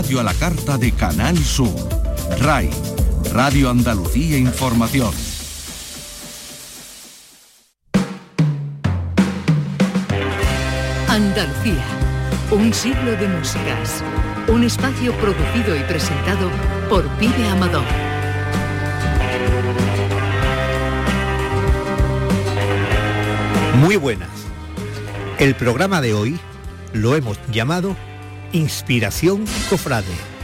Radio a la carta de Canal Sur. RAI, Radio Andalucía Información. Andalucía, un siglo de músicas. Un espacio producido y presentado por Pide Amador. Muy buenas. El programa de hoy lo hemos llamado Inspiración Cofrade.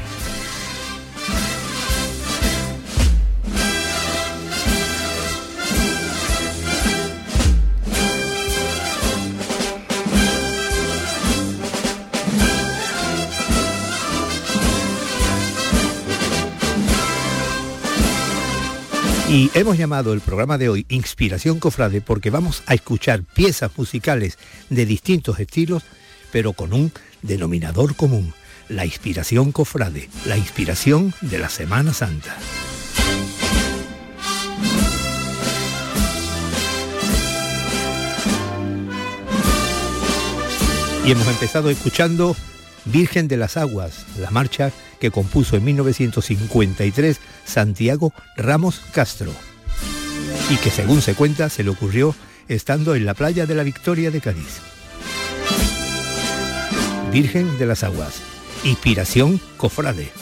Y hemos llamado el programa de hoy Inspiración Cofrade porque vamos a escuchar piezas musicales de distintos estilos, pero con un denominador común, la inspiración cofrade, la inspiración de la Semana Santa. Y hemos empezado escuchando Virgen de las Aguas, la marcha que compuso en 1953 Santiago Ramos Castro y que según se cuenta se le ocurrió estando en la playa de la Victoria de Cádiz. Virgen de las Aguas, inspiración cofrade.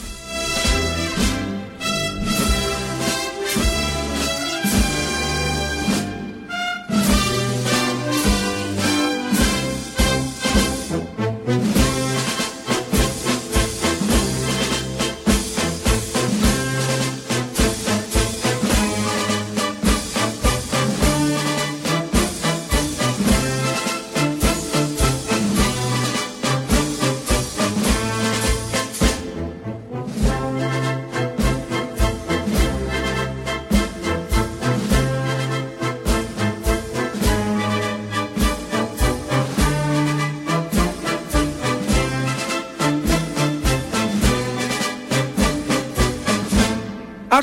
¡Al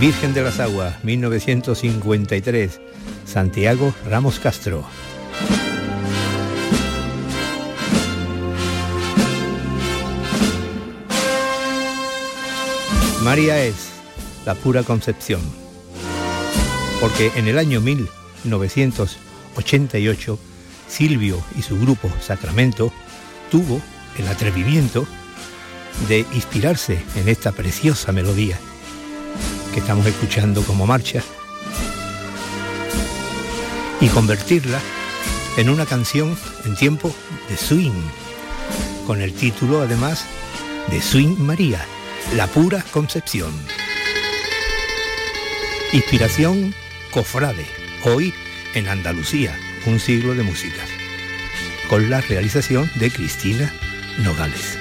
Virgen de las Aguas, 1953, Santiago Ramos Castro. María es la pura concepción, porque en el año 1988 Silvio y su grupo Sacramento tuvo el atrevimiento de inspirarse en esta preciosa melodía que estamos escuchando como marcha y convertirla en una canción en tiempo de swing, con el título además de Swing María, la pura concepción. Inspiración Cofrade, hoy en Andalucía, un siglo de música, con la realización de Cristina Nogales.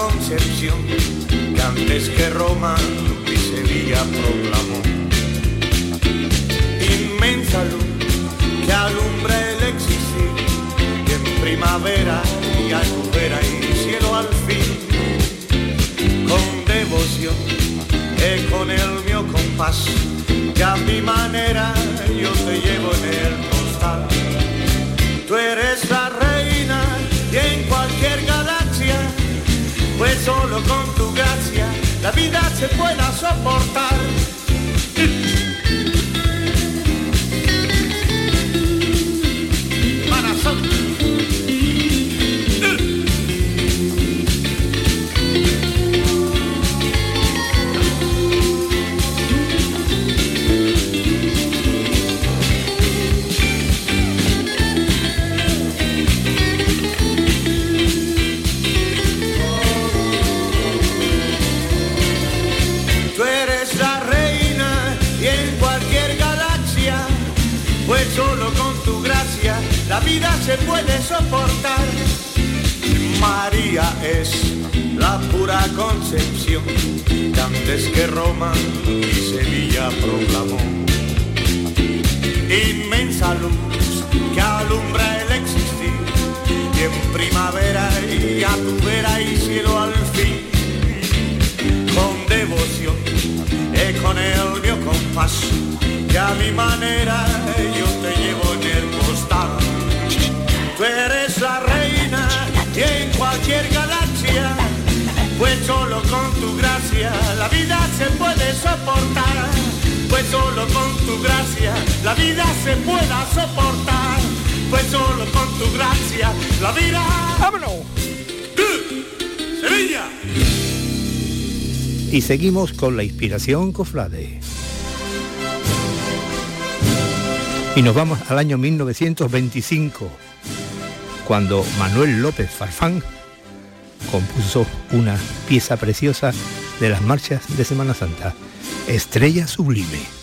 Concepción que antes que Roma y Sevilla proclamó. Inmensa luz que alumbra el existir y en primavera y albufera y cielo al fin con devoción y con el mío compás que a mi manera yo te llevo en el costal. Tú eres la solo con tu gracia la vida se pueda soportar. Se puede soportar. María es la pura concepción que antes que Roma y Sevilla proclamó. Inmensa luz que alumbra el existir y en primavera y a tu vera y cielo al fin. Con devoción y con el mío compás que a mi manera yo te llevo en el postal Tú eres la reina y en cualquier galaxia, pues solo con tu gracia la vida se puede soportar. Pues solo con tu gracia la vida se pueda soportar. Pues solo con tu gracia la vida. ¡Vámonos! ¡Sevilla! Y seguimos con la inspiración cofrade. Y nos vamos al año 1925 cuando Manuel López Farfán compuso una pieza preciosa de las marchas de Semana Santa, Estrella Sublime.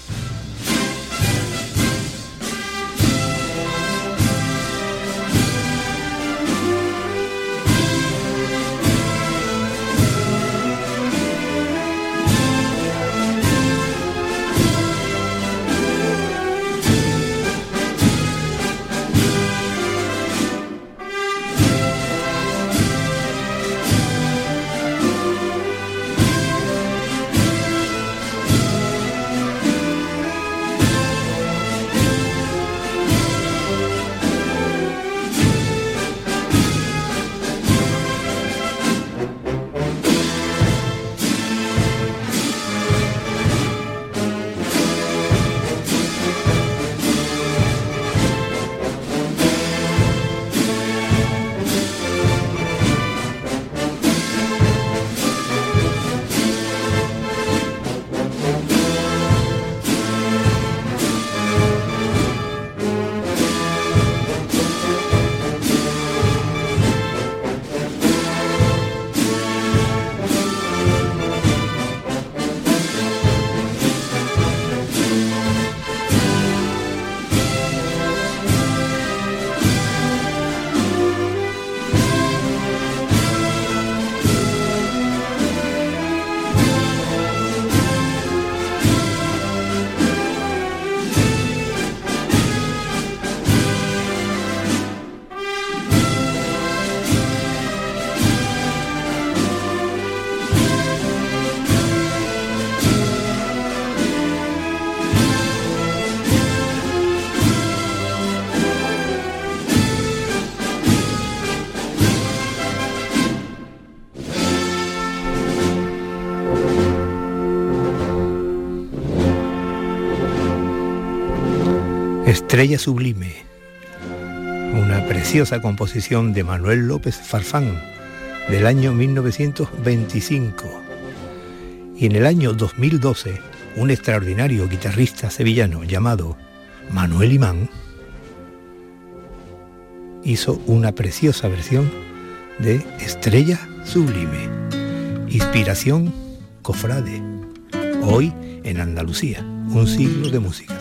Estrella Sublime, una preciosa composición de Manuel López Farfán del año 1925. Y en el año 2012, un extraordinario guitarrista sevillano llamado Manuel Imán hizo una preciosa versión de Estrella Sublime, inspiración cofrade, hoy en Andalucía, un siglo de músicas.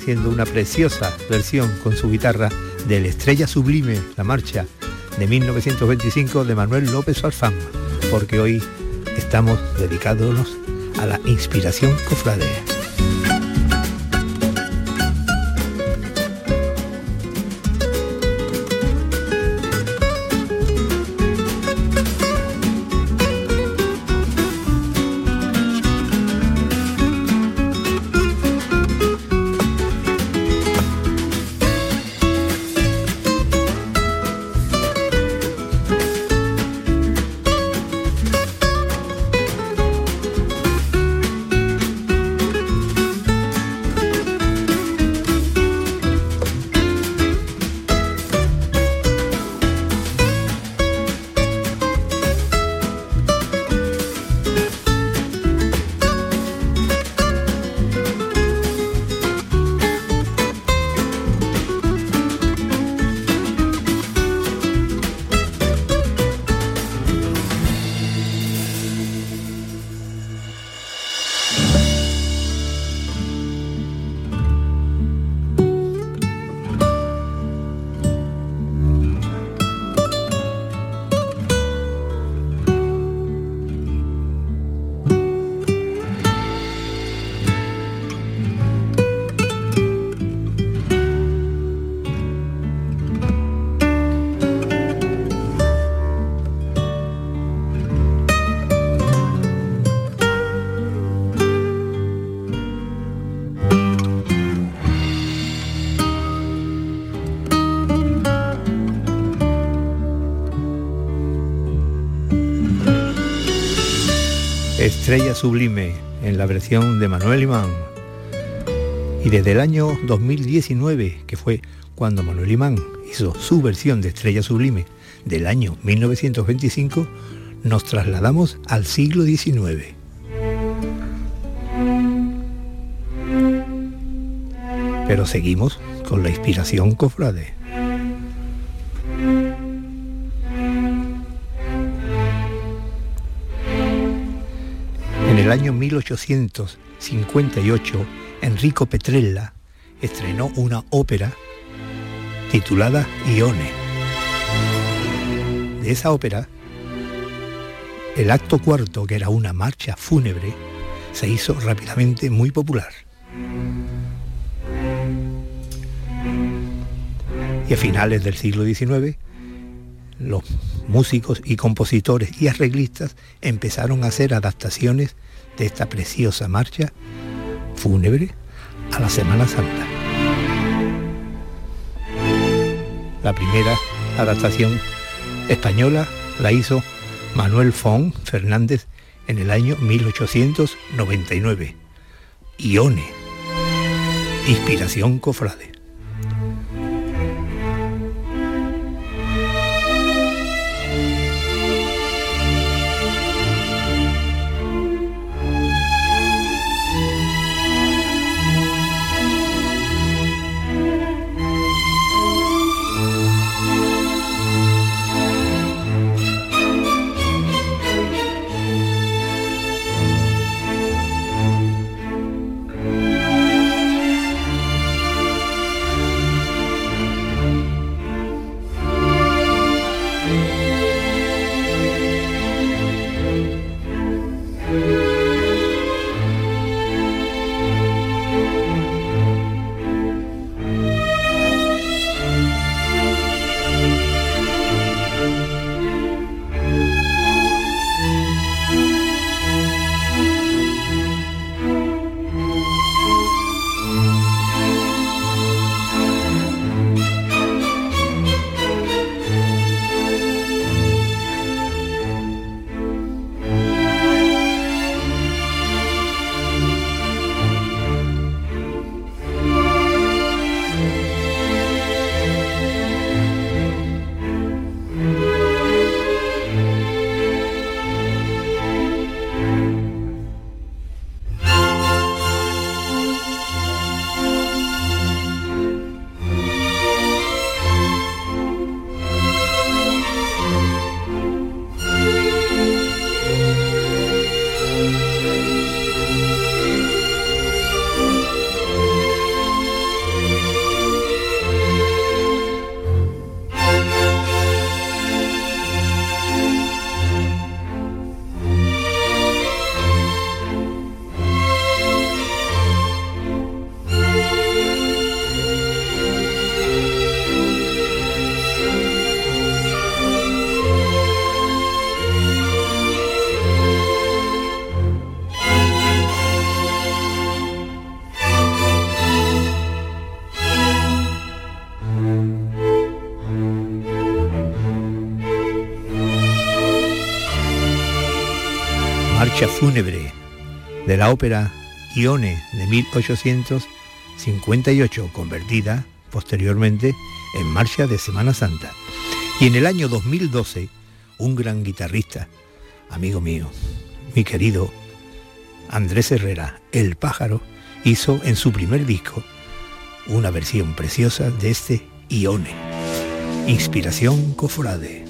Haciendo una preciosa versión con su guitarra de La Estrella Sublime, la marcha de 1925 de Manuel López Alfán, porque hoy estamos dedicándonos a la inspiración cofradea. Estrella Sublime en la versión de Manuel Imán. Y desde el año 2019, que fue cuando Manuel Imán hizo su versión de Estrella Sublime del año 1925, nos trasladamos al siglo XIX. Pero seguimos con la inspiración cofrade. El año 1858, Enrico Petrella estrenó una ópera titulada Ione. De esa ópera, el acto cuarto, que era una marcha fúnebre, se hizo rápidamente muy popular. Y a finales del siglo XIX, los músicos y compositores y arreglistas empezaron a hacer adaptaciones de esta preciosa marcha fúnebre a la Semana Santa. La primera adaptación española la hizo Manuel Fon Fernández en el año 1899. Ione, inspiración cofrade. Marcha fúnebre de la ópera Ione de 1858, convertida posteriormente en marcha de Semana Santa. Y en el año 2012, un gran guitarrista, amigo mío, mi querido Andrés Herrera, El Pájaro, hizo en su primer disco una versión preciosa de este Ione. Inspiración Cofrade.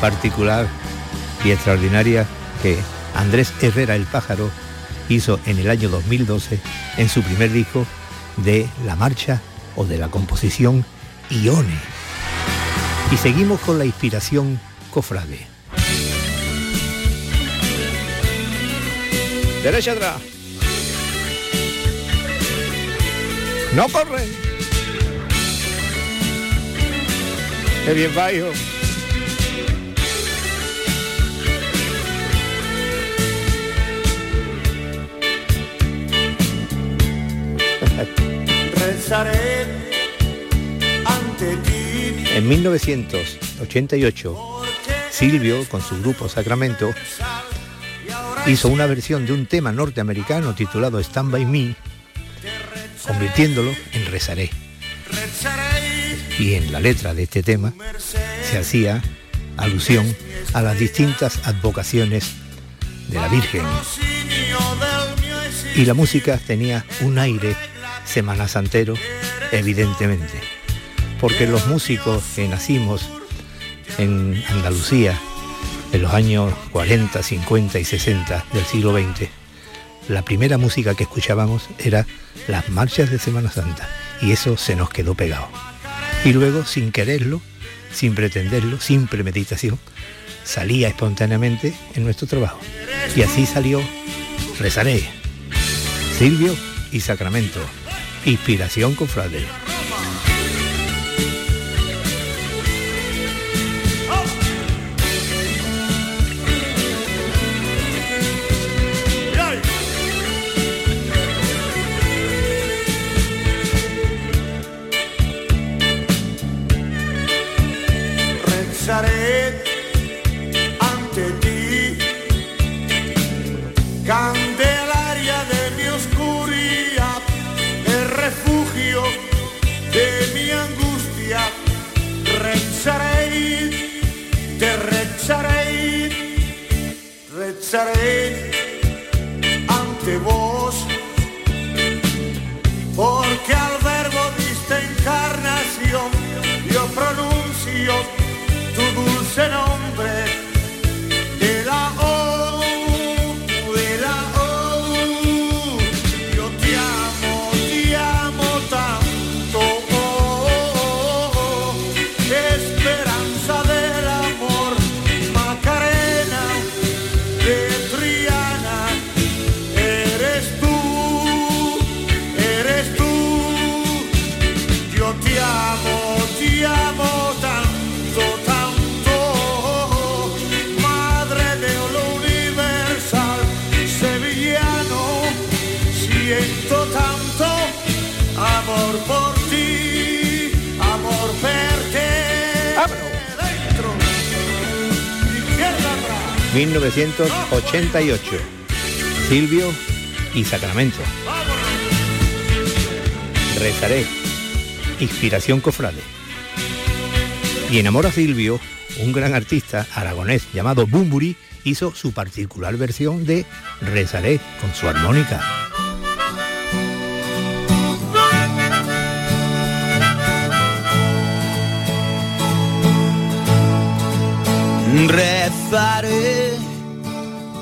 Particular y extraordinaria que Andrés Herrera el Pájaro hizo en el año 2012 en su primer disco de la marcha o de la composición Ione. Y seguimos con la inspiración cofrade. Derecha atrás. No corre. Qué bien va, En 1988, Silvio, con su grupo Sacramento, hizo una versión de un tema norteamericano titulado Stand By Me, convirtiéndolo en Rezaré. Y en la letra de este tema se hacía alusión a las distintas advocaciones de la Virgen Y la música tenía un aire semana santero, evidentemente, porque los músicos que nacimos en Andalucía en los años 40, 50 y 60 del siglo XX, la primera música que escuchábamos era las marchas de Semana Santa y eso se nos quedó pegado. Y luego, sin quererlo, sin pretenderlo, sin premeditación, salía espontáneamente en nuestro trabajo. Y así salió Rezaré, Silvio y Sacramento, Inspiración Cofrade. por 1988. Silvio y Sacramento. Rezaré. Inspiración cofrade. Y en Amor a Silvio, un gran artista aragonés llamado Bumburi hizo su particular versión de Rezaré con su armónica. Rezaré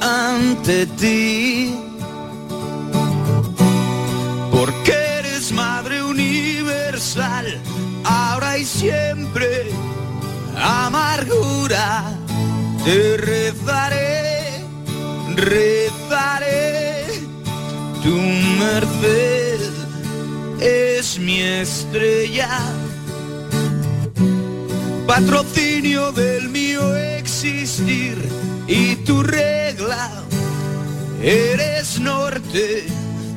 ante ti, porque eres Madre Universal, ahora y siempre, amargura, te rezaré, rezaré, tu merced es mi estrella patrocinio del mío existir y tu regla eres norte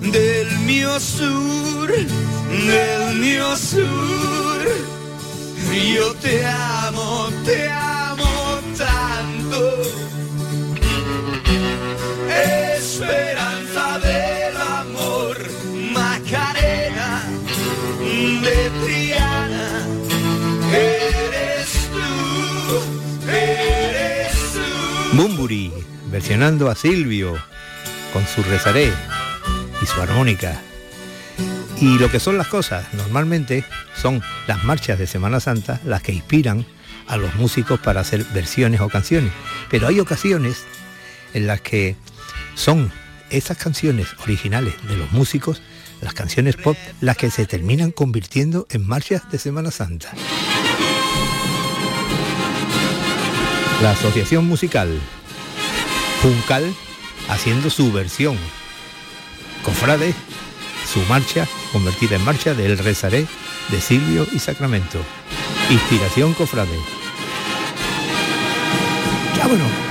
del mío sur, del mío sur. Yo te amo, te amo tanto. Esperanza Bumburi, versionando a Silvio con su rezaré y su armónica. Y lo que son las cosas, normalmente son las marchas de Semana Santa las que inspiran a los músicos para hacer versiones o canciones. Pero hay ocasiones en las que son esas canciones originales de los músicos, las canciones pop, las que se terminan convirtiendo en marchas de Semana Santa. La Asociación Musical Juncal haciendo su versión. Cofrade, su marcha, convertida en marcha del Rezaré de Silvio y Sacramento. Inspiración Cofrade. ¡Vámonos! una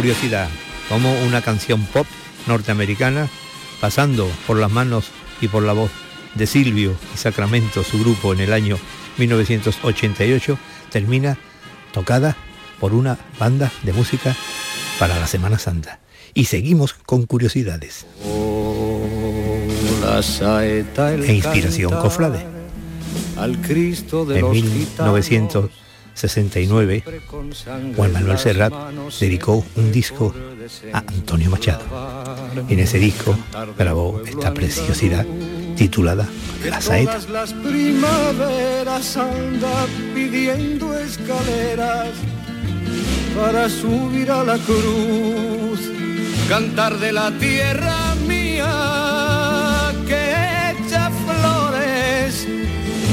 curiosidad, como una canción pop norteamericana, pasando por las manos y por la voz de Silvio y Sacramento, su grupo en el año 1988, termina tocada por una banda de música para la Semana Santa. Y seguimos con curiosidades. e inspiración cofrade. Al Cristo de en 1969, Juan Manuel Serrat dedicó un disco a Antonio Machado. En ese disco grabó esta preciosidad titulada La Saeta. las primaveras anda pidiendo escaleras para subir a la cruz, cantar de la tierra mía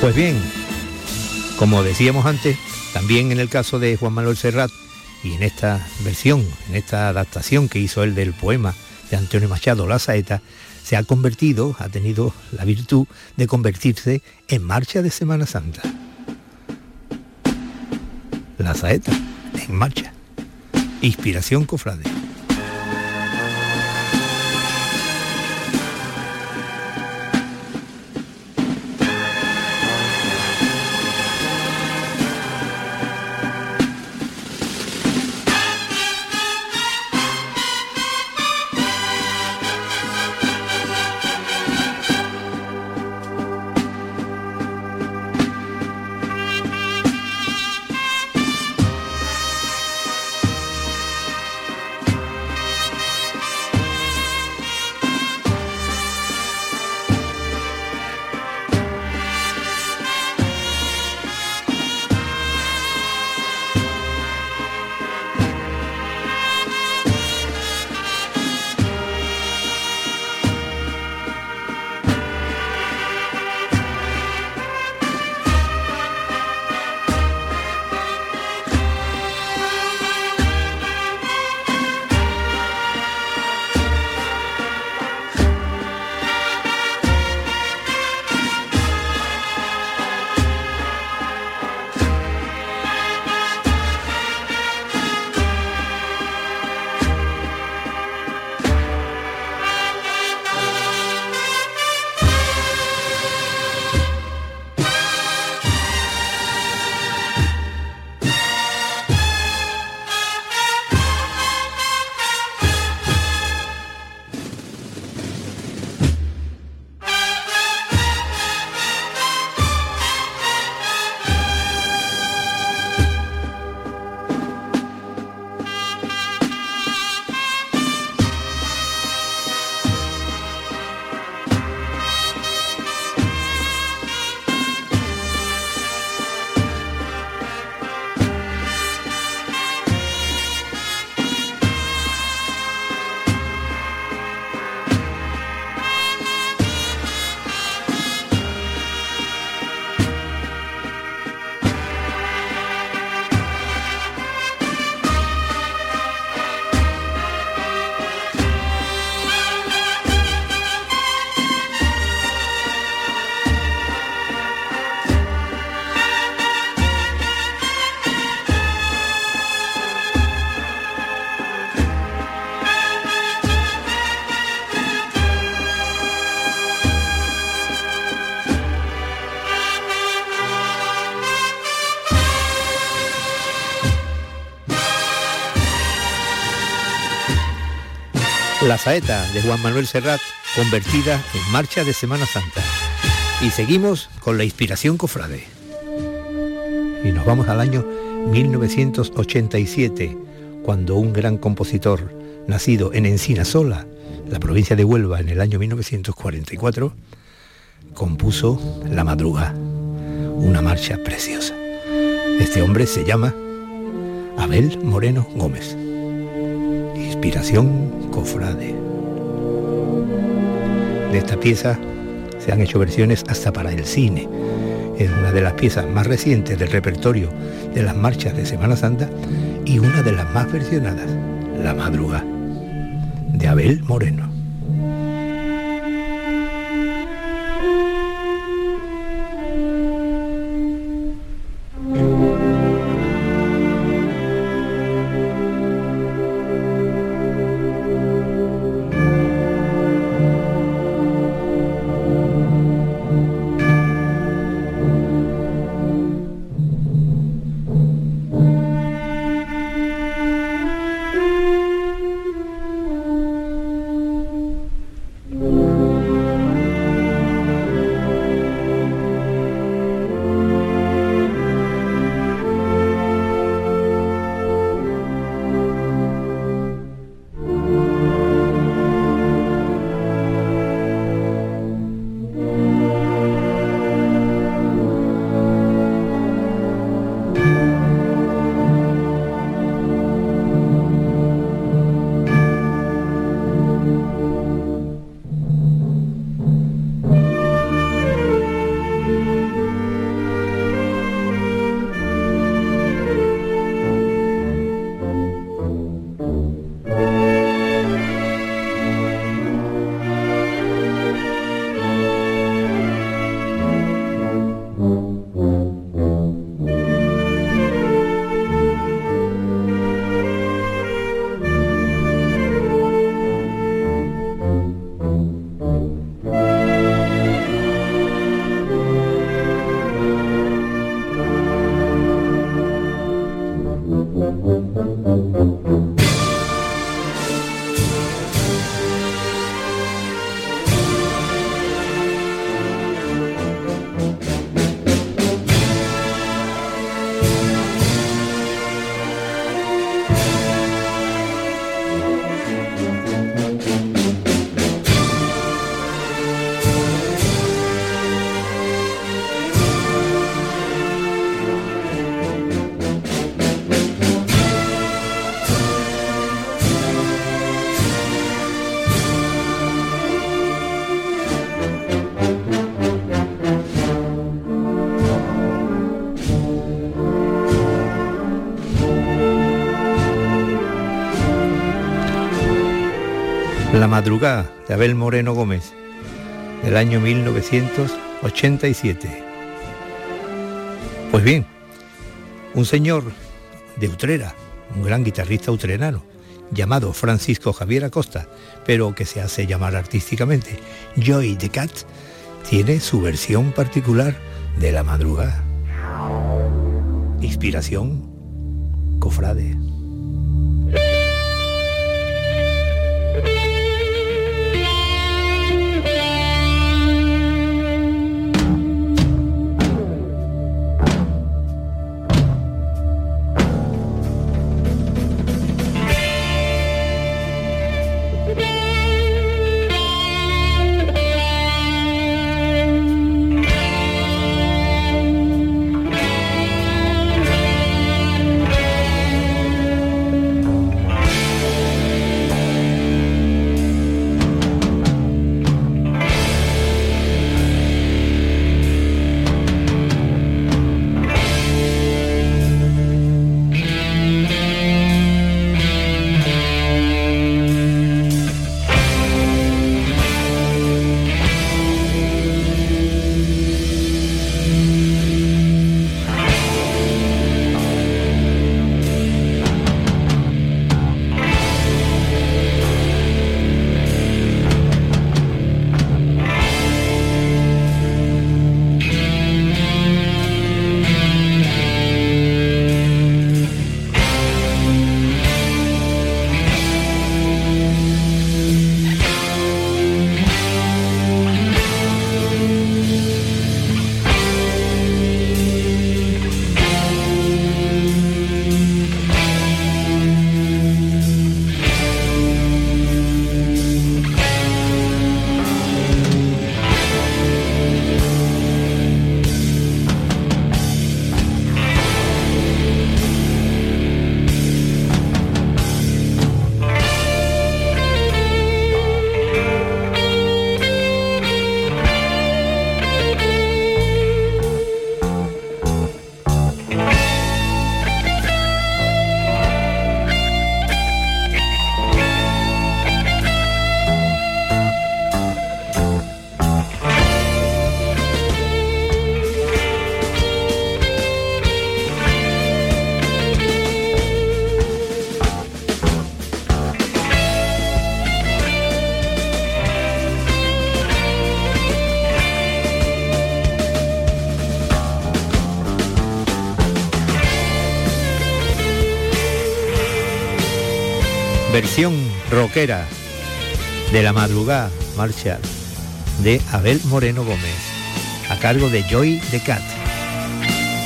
Pues bien, como decíamos antes, también en el caso de Juan Manuel Serrat y en esta versión, en esta adaptación que hizo él del poema de Antonio Machado, La Saeta, se ha convertido, ha tenido la virtud de convertirse en marcha de Semana Santa. La Saeta, en marcha. Inspiración cofrade. La saeta de Juan Manuel Serrat, convertida en marcha de Semana Santa. Y seguimos con la inspiración cofrade. Y nos vamos al año 1987, cuando un gran compositor, nacido en Encinasola, la provincia de Huelva, en el año 1944, compuso La Madruga, una marcha preciosa. Este hombre se llama Abel Moreno Gómez. Inspiración cofrade. De esta pieza se han hecho versiones hasta para el cine. Es una de las piezas más recientes del repertorio de las marchas de Semana Santa y una de las más versionadas, La Madruga, de Abel Moreno. Madrugada de Abel Moreno Gómez, del año 1987. Pues bien, un señor de Utrera, un gran guitarrista utrerano, llamado Francisco Javier Acosta, pero que se hace llamar artísticamente Joy the Cat, tiene su versión particular de la madrugada. Inspiración, cofrade. De la madrugada marcial de Abel Moreno Gómez, a cargo de Joy de Cat,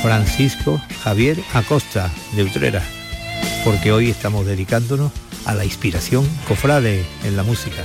Francisco Javier Acosta de Utrera, porque hoy estamos dedicándonos a la inspiración cofrade en la música.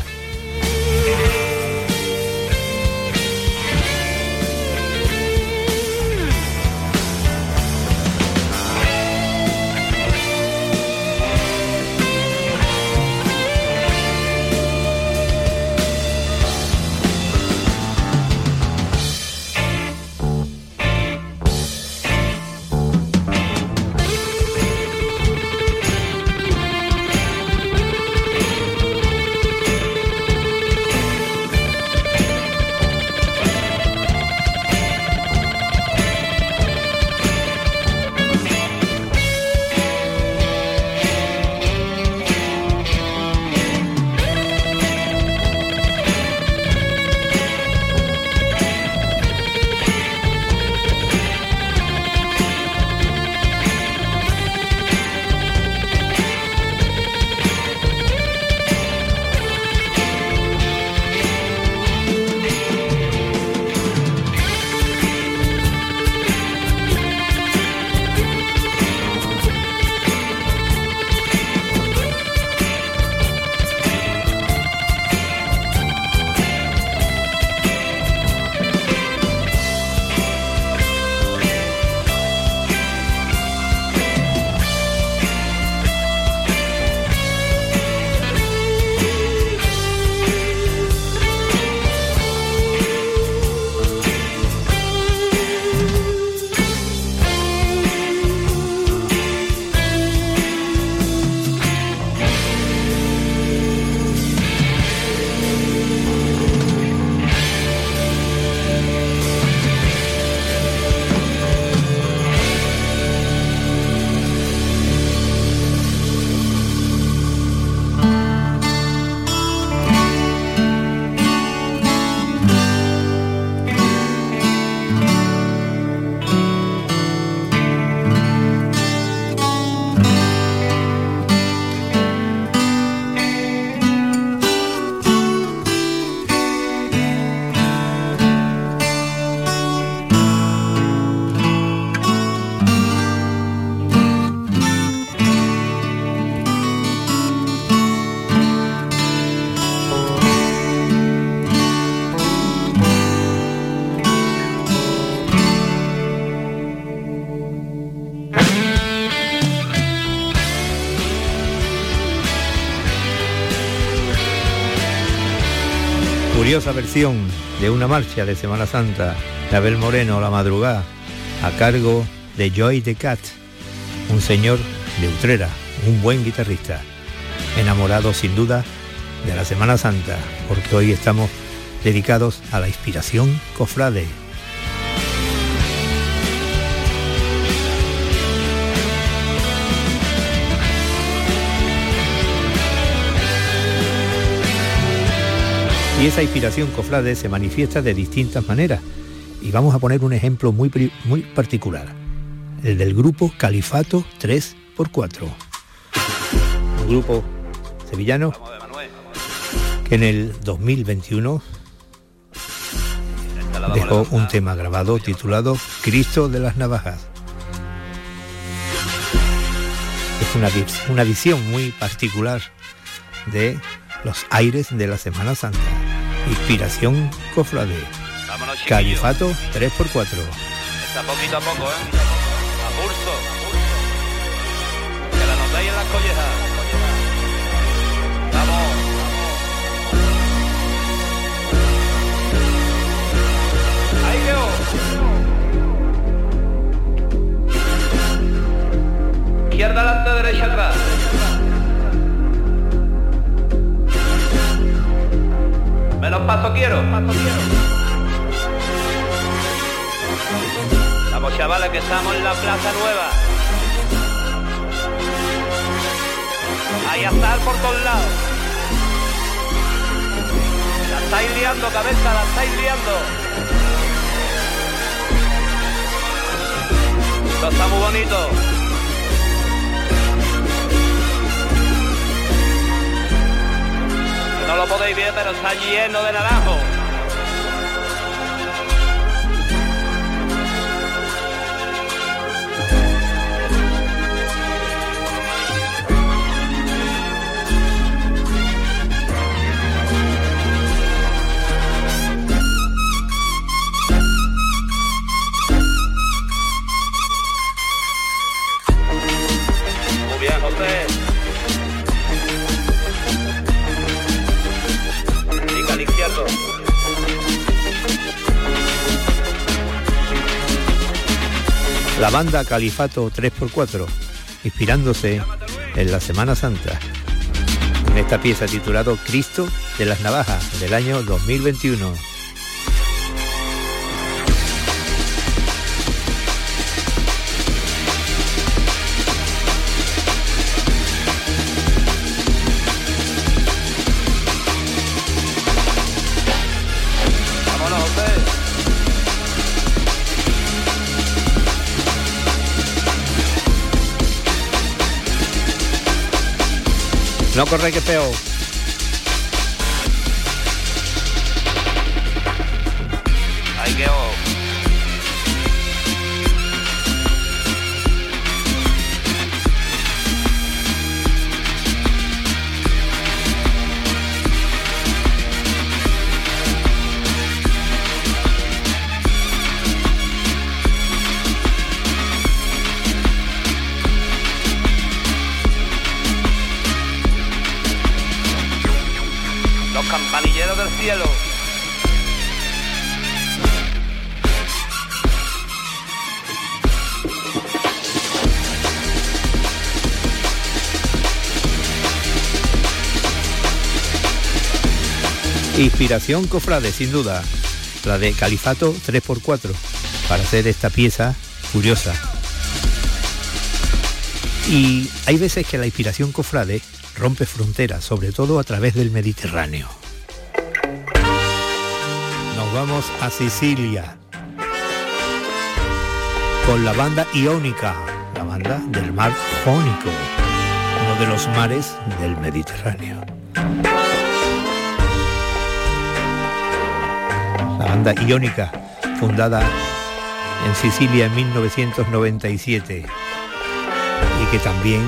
Curiosa versión de una marcha de Semana Santa de Abel Moreno La Madrugada a cargo de Joy de Cat, un señor de Utrera, un buen guitarrista, enamorado sin duda de la Semana Santa, porque hoy estamos dedicados a la inspiración cofrade Y esa inspiración cofrade se manifiesta de distintas maneras. Y vamos a poner un ejemplo muy, muy particular. El del grupo Califato 3x4. Un grupo sevillano que en el 2021 dejó un tema grabado titulado Cristo de las Navajas. Es una, una visión muy particular de los aires de la Semana Santa. Inspiración Cofrade. Califato 3x4. Está poquito a poco, ¿eh? A pulso. Que la notáis en las collejas. Vamos. Izquierda adelante, derecha atrás. Menos paso quiero, paso quiero. Vamos chavales que estamos en la Plaza Nueva. Hay estar por todos lados. La estáis liando, cabeza, la estáis liando. Está muy bonito. Podéis ver, pero está lleno de naranjo. La banda Califato 3x4, inspirándose en la Semana Santa, en esta pieza titulado Cristo de las Navajas del año 2021. No corre que peor. Inspiración cofrade, sin duda, la de Califato 3x4, para hacer esta pieza curiosa. Y hay veces que la inspiración cofrade rompe fronteras, sobre todo a través del Mediterráneo. Vamos a Sicilia con la banda Iónica, la banda del mar Jónico, uno de los mares del Mediterráneo. La banda Iónica, fundada en Sicilia en 1997 y que también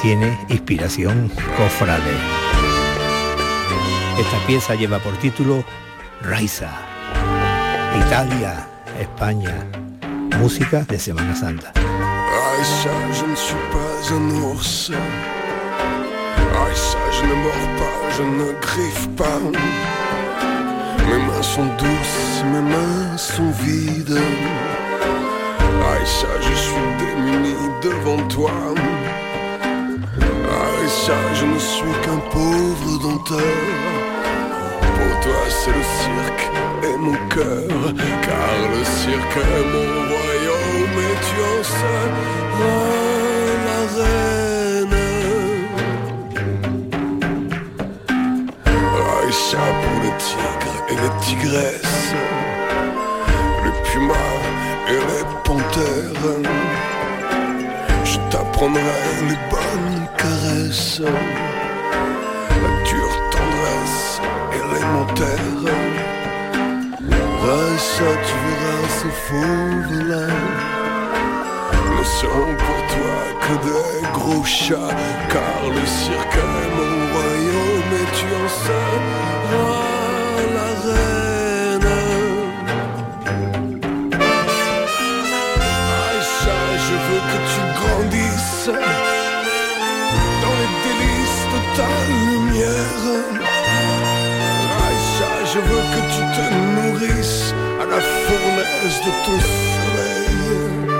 tiene inspiración cofrade. Esta pieza lleva por título Raiza, Italia, España, música de Semana Santa. Raiza, je ne suis pas un ours. Raiza, je ne mords pas, je ne griffe pas. Mes mains sont douces, mes mains sont vides. Aïcha, je suis démuni devant toi ça, je ne suis qu'un pauvre denteur. C'est le cirque et mon cœur, car le cirque est mon royaume et tu en seras la reine. Aïcha pour les tigres et les tigresses, les pumas et les panthères. Je t'apprendrai les bonnes caresses, fauve-là. Ne seront pour toi que des gros chats, car le cirque est mon royaume et tu en seras la reine. Que tu te nourrisses à la fournaise de ton soleil.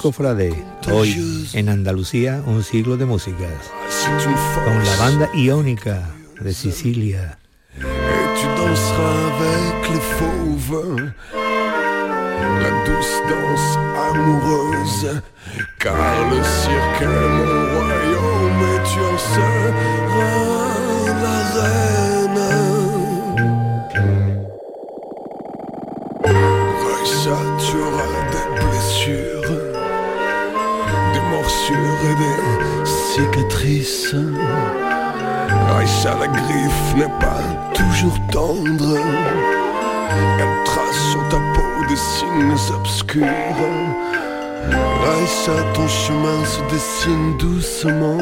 Cofrade. Hoy en Andalucía un siglo de músicas. Con la banda iónica de Sicilia. Tu en. Cicatrices. Raïssa, la griffe n'est pas toujours tendre. Elle trace sur ta peau des signes obscurs. Raïssa, ton chemin se dessine doucement.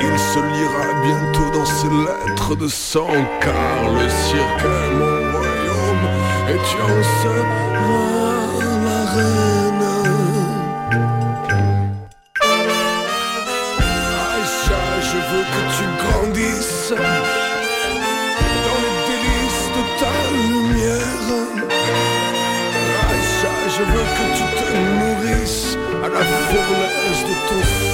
Il se lira bientôt dans ces lettres de sang, car le cirque est mon royaume et tu en seras la reine. À la fournaise de ton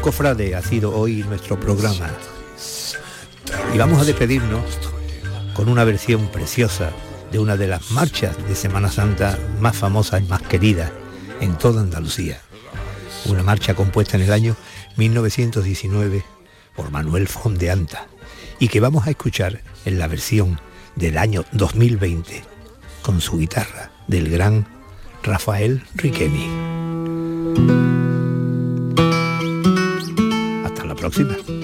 Cofrade ha sido hoy nuestro programa. Y vamos a despedirnos con una versión preciosa de una de las marchas de Semana Santa más famosas y más queridas en toda Andalucía. Una marcha compuesta en el año 1919 por Manuel Fondeanta y que vamos a escuchar en la versión del año 2020 con su guitarra del gran Rafael Riqueni. Próxima.